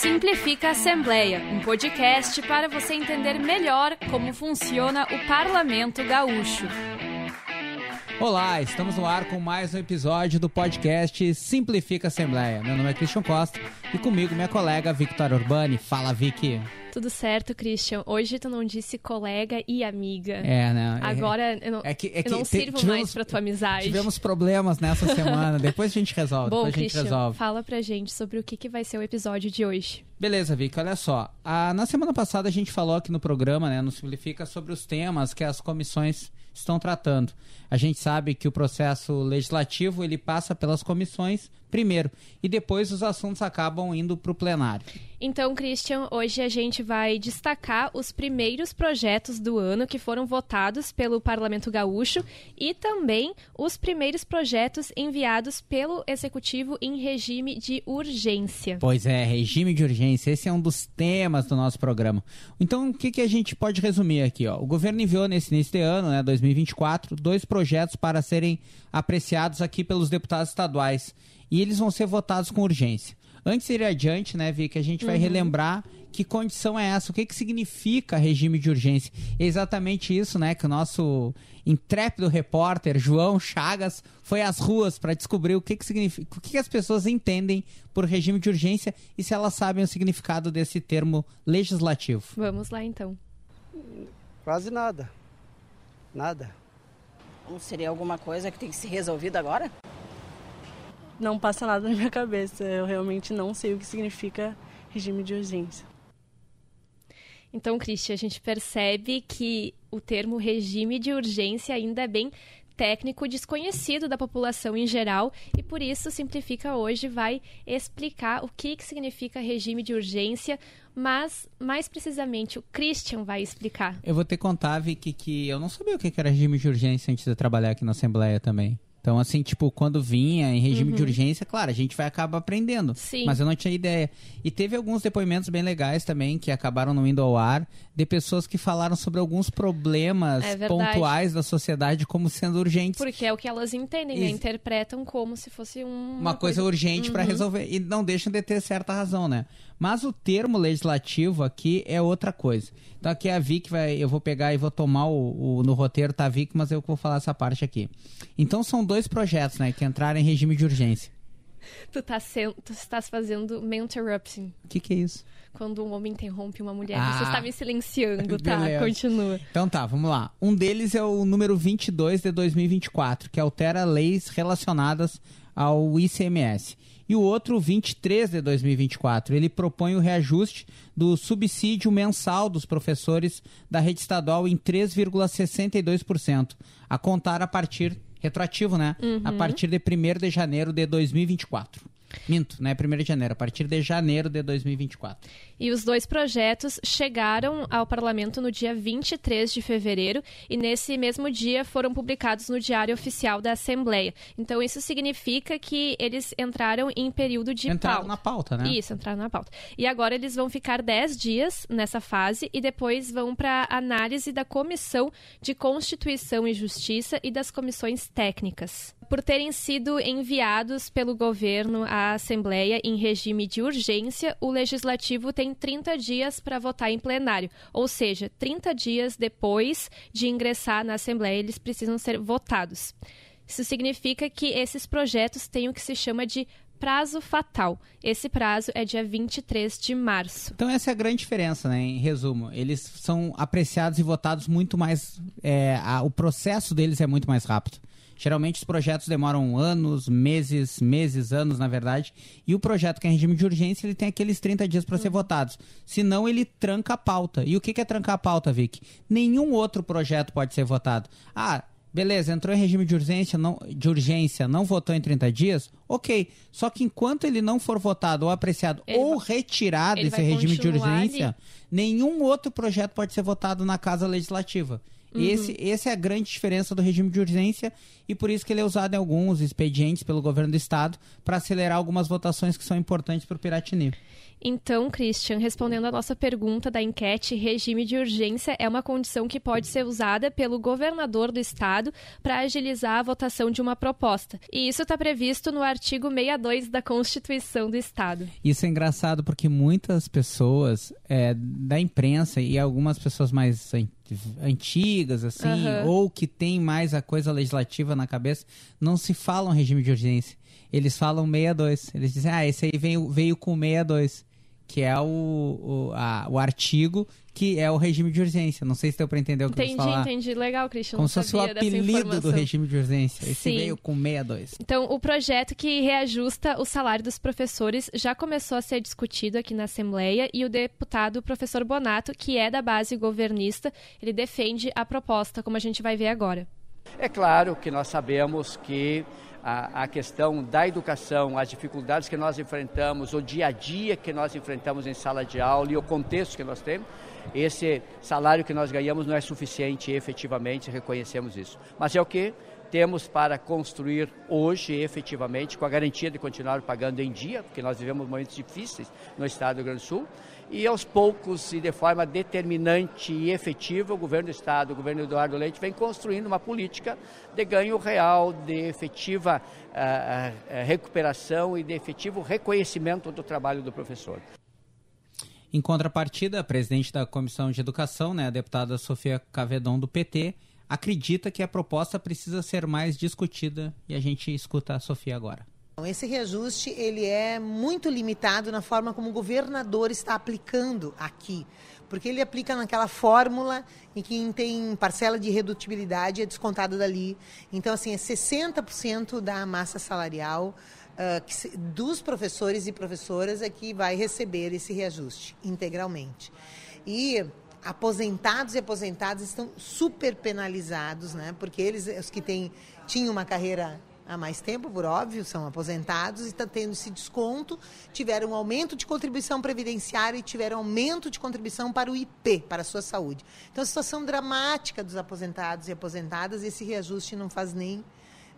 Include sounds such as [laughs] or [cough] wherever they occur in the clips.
Simplifica Assembleia, um podcast para você entender melhor como funciona o Parlamento Gaúcho. Olá, estamos no ar com mais um episódio do podcast Simplifica Assembleia. Meu nome é Christian Costa e comigo minha colega Victoria Urbani. Fala, Vicky. Tudo certo, Christian. Hoje tu não disse colega e amiga. É, né? Agora eu não, é que, é que eu não sirvo tivemos, mais pra tua amizade. Tivemos problemas nessa semana. [laughs] depois a gente resolve. Bom, Christian, a gente resolve. fala pra gente sobre o que, que vai ser o episódio de hoje. Beleza, Vicky, olha só. Ah, na semana passada a gente falou aqui no programa, né, no Simplifica, sobre os temas que as comissões estão tratando. A gente sabe que o processo legislativo ele passa pelas comissões primeiro e depois os assuntos acabam indo para o plenário. Então, Christian, hoje a gente vai destacar os primeiros projetos do ano que foram votados pelo Parlamento Gaúcho e também os primeiros projetos enviados pelo Executivo em regime de urgência. Pois é, regime de urgência. Esse é um dos temas do nosso programa. Então, o que, que a gente pode resumir aqui? Ó? O governo enviou nesse início de ano, né, 2024, dois projetos para serem apreciados aqui pelos deputados estaduais e eles vão ser votados com urgência. Antes de ir adiante, né, Vi, que a gente vai uhum. relembrar que condição é essa, o que, que significa regime de urgência. É exatamente isso, né, que o nosso intrépido repórter João Chagas foi às ruas para descobrir o que, que significa, o que, que as pessoas entendem por regime de urgência e se elas sabem o significado desse termo legislativo. Vamos lá então. Quase nada. Nada. Não seria alguma coisa que tem que ser resolvida agora? Não passa nada na minha cabeça. Eu realmente não sei o que significa regime de urgência. Então, Cristian, a gente percebe que o termo regime de urgência ainda é bem técnico desconhecido da população em geral e por isso Simplifica hoje vai explicar o que, que significa regime de urgência, mas mais precisamente o Christian vai explicar. Eu vou ter que contar, Vicky, que eu não sabia o que era regime de urgência antes de trabalhar aqui na Assembleia também. Então, assim, tipo, quando vinha em regime uhum. de urgência, claro, a gente vai acabar aprendendo. Sim. Mas eu não tinha ideia. E teve alguns depoimentos bem legais também, que acabaram não indo ao ar, de pessoas que falaram sobre alguns problemas é pontuais da sociedade como sendo urgentes. Porque é o que elas entendem, né? e... né? Interpretam como se fosse um, uma, coisa, coisa urgente uhum. para resolver. E não deixam de ter certa razão, né? Mas o termo legislativo aqui é outra coisa. Então aqui é a Vic vai, eu vou pegar e vou tomar o, o no roteiro tá Vic, mas eu vou falar essa parte aqui. Então são dois projetos, né, que entraram em regime de urgência. Tu, tá sendo, tu estás fazendo interrupting. O que, que é isso? Quando um homem interrompe uma mulher, ah, você está me silenciando, [laughs] tá? Beleza. Continua. Então tá, vamos lá. Um deles é o número 22 de 2024, que altera leis relacionadas ao ICMS e o outro 23 de 2024. Ele propõe o reajuste do subsídio mensal dos professores da rede estadual em 3,62%, a contar a partir retroativo, né? Uhum. A partir de 1 de janeiro de 2024. Minto, né? 1 de janeiro, a partir de janeiro de 2024. E os dois projetos chegaram ao parlamento no dia 23 de fevereiro e nesse mesmo dia foram publicados no Diário Oficial da Assembleia. Então isso significa que eles entraram em período de entraram pauta. na pauta, né? Isso, entraram na pauta. E agora eles vão ficar 10 dias nessa fase e depois vão para análise da Comissão de Constituição e Justiça e das comissões técnicas. Por terem sido enviados pelo governo à Assembleia em regime de urgência, o legislativo tem 30 dias para votar em plenário, ou seja, 30 dias depois de ingressar na Assembleia, eles precisam ser votados. Isso significa que esses projetos têm o que se chama de prazo fatal. Esse prazo é dia 23 de março. Então essa é a grande diferença, né? Em resumo, eles são apreciados e votados muito mais. É, a, o processo deles é muito mais rápido. Geralmente os projetos demoram anos, meses, meses, anos, na verdade. E o projeto que é em regime de urgência, ele tem aqueles 30 dias para ser uhum. votados. Senão ele tranca a pauta. E o que, que é trancar a pauta, Vic? Nenhum outro projeto pode ser votado. Ah, Beleza, entrou em regime de urgência, não, de urgência, não votou em 30 dias? Ok. Só que enquanto ele não for votado ou apreciado ele ou vai, retirado desse regime de urgência, ali. nenhum outro projeto pode ser votado na Casa Legislativa. Uhum. Esse, essa é a grande diferença do regime de urgência e por isso que ele é usado em alguns expedientes pelo governo do estado para acelerar algumas votações que são importantes para o Piratini. Então, Christian, respondendo a nossa pergunta da enquete, regime de urgência é uma condição que pode ser usada pelo governador do estado para agilizar a votação de uma proposta. E isso está previsto no artigo 62 da Constituição do estado. Isso é engraçado porque muitas pessoas é, da imprensa e algumas pessoas mais antigas, assim, uhum. ou que têm mais a coisa legislativa na cabeça, não se falam regime de urgência. Eles falam 62. Eles dizem, ah, esse aí veio, veio com 62 que é o, o, a, o artigo que é o regime de urgência. Não sei se deu para entender o que entendi, eu falar. Entendi, entendi. Legal, Christian. Como se fosse o apelido do regime de urgência. Esse Sim. veio com 62. Então, o projeto que reajusta o salário dos professores já começou a ser discutido aqui na Assembleia e o deputado professor Bonato, que é da base governista, ele defende a proposta, como a gente vai ver agora. É claro que nós sabemos que a, a, questão da educação, as dificuldades que nós enfrentamos, o dia a dia que nós enfrentamos em sala de aula e o contexto que nós temos, esse salário que nós ganhamos não é suficiente efetivamente, reconhecemos isso. Mas é o que temos para construir hoje, efetivamente, com a garantia de continuar pagando em dia, porque nós vivemos momentos difíceis no estado do Rio Grande do Sul, e aos poucos e de forma determinante e efetiva, o governo do Estado, o governo Eduardo Leite, vem construindo uma política de ganho real, de efetiva uh, uh, recuperação e de efetivo reconhecimento do trabalho do professor. Em contrapartida, a presidente da Comissão de Educação, né, a deputada Sofia Cavedon, do PT, acredita que a proposta precisa ser mais discutida e a gente escuta a Sofia agora. Esse reajuste ele é muito limitado na forma como o governador está aplicando aqui, porque ele aplica naquela fórmula em que tem parcela de redutibilidade é descontado dali. Então, assim, é 60% da massa salarial uh, que, dos professores e professoras é que vai receber esse reajuste integralmente. E aposentados e aposentadas estão super penalizados, né? Porque eles, os que têm, tinham uma carreira há mais tempo, por óbvio, são aposentados e estão tendo esse desconto, tiveram um aumento de contribuição previdenciária e tiveram aumento de contribuição para o IP, para a sua saúde. Então, a situação dramática dos aposentados e aposentadas, esse reajuste não faz nem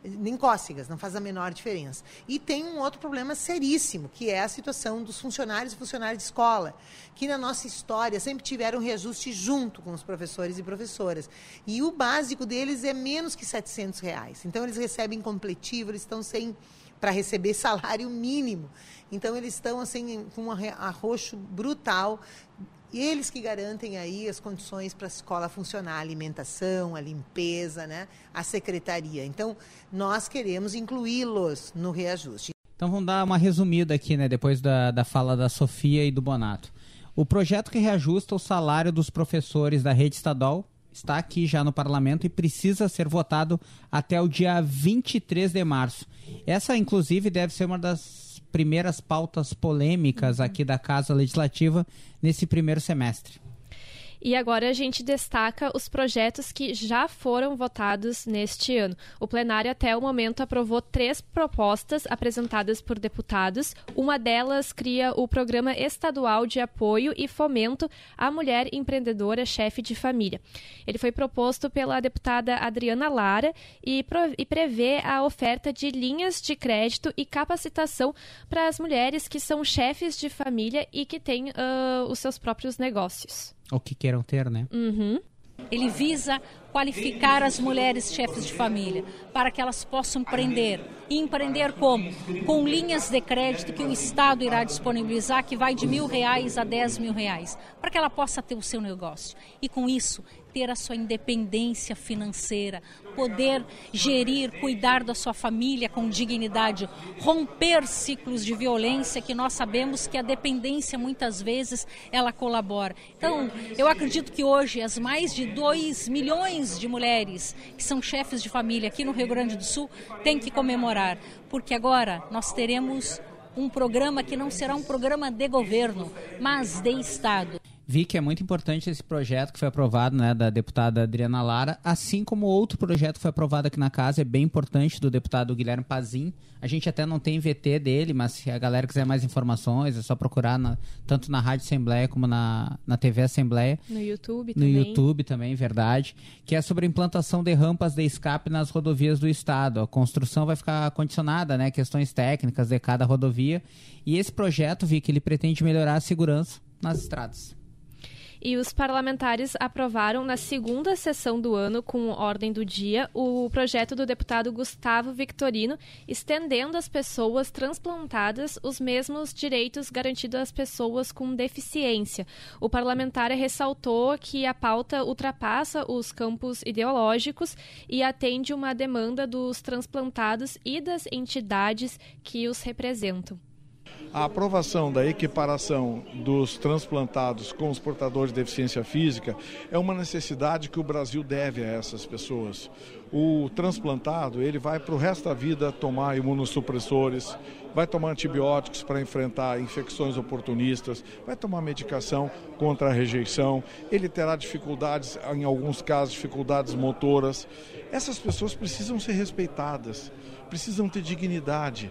nem cócegas, não faz a menor diferença. E tem um outro problema seríssimo, que é a situação dos funcionários e funcionários de escola, que na nossa história sempre tiveram reajuste junto com os professores e professoras. E o básico deles é menos que 700 reais. Então, eles recebem completivo, eles estão sem para receber [laughs] salário mínimo. Então, eles estão assim com um arroxo brutal e eles que garantem aí as condições para a escola funcionar, a alimentação, a limpeza, né? a secretaria. Então, nós queremos incluí-los no reajuste. Então, vamos dar uma resumida aqui, né, depois da, da fala da Sofia e do Bonato. O projeto que reajusta o salário dos professores da rede estadual está aqui já no parlamento e precisa ser votado até o dia 23 de março. Essa, inclusive, deve ser uma das primeiras pautas polêmicas aqui da Casa Legislativa nesse primeiro semestre. E agora a gente destaca os projetos que já foram votados neste ano. O plenário, até o momento, aprovou três propostas apresentadas por deputados. Uma delas cria o Programa Estadual de Apoio e Fomento à Mulher Empreendedora Chefe de Família. Ele foi proposto pela deputada Adriana Lara e, e prevê a oferta de linhas de crédito e capacitação para as mulheres que são chefes de família e que têm uh, os seus próprios negócios. Ou que queiram ter, né? Uhum. Ele visa qualificar as mulheres chefes de família para que elas possam empreender. E empreender como? Com linhas de crédito que o Estado irá disponibilizar, que vai de mil reais a dez mil reais, para que ela possa ter o seu negócio. E com isso, ter a sua independência financeira, poder gerir, cuidar da sua família com dignidade, romper ciclos de violência que nós sabemos que a dependência muitas vezes ela colabora. Então, eu acredito que hoje as mais de 2 milhões de mulheres que são chefes de família aqui no Rio Grande do Sul têm que comemorar, porque agora nós teremos um programa que não será um programa de governo, mas de Estado. Vi que é muito importante esse projeto que foi aprovado, né, da deputada Adriana Lara, assim como outro projeto que foi aprovado aqui na casa, é bem importante, do deputado Guilherme Pazin. A gente até não tem VT dele, mas se a galera quiser mais informações, é só procurar na, tanto na Rádio Assembleia como na, na TV Assembleia. No YouTube No também. YouTube também, verdade. Que é sobre a implantação de rampas de escape nas rodovias do estado. A construção vai ficar condicionada, né? Questões técnicas de cada rodovia. E esse projeto, vi que ele pretende melhorar a segurança nas estradas. E os parlamentares aprovaram na segunda sessão do ano, com ordem do dia, o projeto do deputado Gustavo Victorino, estendendo às pessoas transplantadas os mesmos direitos garantidos às pessoas com deficiência. O parlamentar ressaltou que a pauta ultrapassa os campos ideológicos e atende uma demanda dos transplantados e das entidades que os representam. A aprovação da equiparação dos transplantados com os portadores de deficiência física é uma necessidade que o Brasil deve a essas pessoas. O transplantado, ele vai para o resto da vida tomar imunossupressores, vai tomar antibióticos para enfrentar infecções oportunistas, vai tomar medicação contra a rejeição, ele terá dificuldades, em alguns casos, dificuldades motoras. Essas pessoas precisam ser respeitadas, precisam ter dignidade.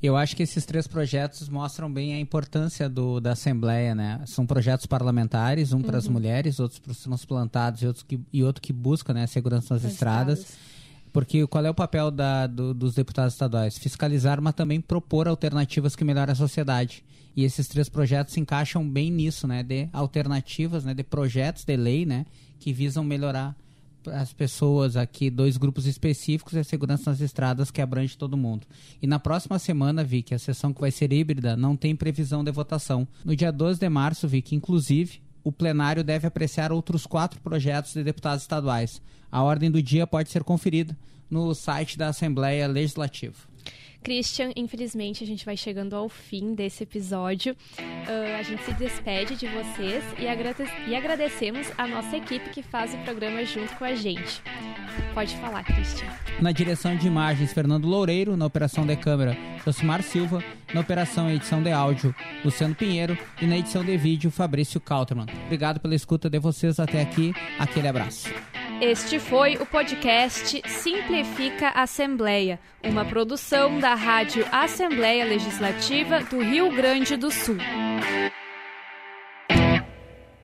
Eu acho que esses três projetos mostram bem a importância do, da Assembleia, né? São projetos parlamentares, um para as mulheres, outros para os transplantados e, outros que, e outro que busca né, a segurança nas Nas estradas. estradas. Porque qual é o papel da, do- dos deputados estaduais? Fiscalizar, mas também propor alternativas que melhorem a sociedade. E esses três projetos se encaixam bem nisso, né? De alternativas, né? De projetos de lei, né? Que visam melhorar as pessoas aqui, dois grupos específicos, a segurança nas estradas que abrange todo mundo. E na próxima semana, vi que a sessão que vai ser híbrida não tem previsão de votação. No dia 12 de março, vi que, inclusive, o plenário deve apreciar outros quatro projetos de deputados estaduais. A ordem do dia pode ser conferida no site da Assembleia Legislativa. Christian, infelizmente a gente vai chegando ao fim desse episódio. Ah, a gente se despede de vocês e, agrade- e agradecemos a nossa equipe que faz o programa junto com a gente. Pode falar, Christian. Na direção de imagens, Fernando Loureiro. Na operação de câmera, Josimar Silva. Na operação e edição de áudio, Luciano Pinheiro. E na edição de vídeo, Fabrício Kauterman. Obrigado pela escuta de vocês até aqui. Aquele abraço. Este foi o podcast Simplifica Assembleia, uma produção da Rádio Assembleia Legislativa do Rio Grande do Sul.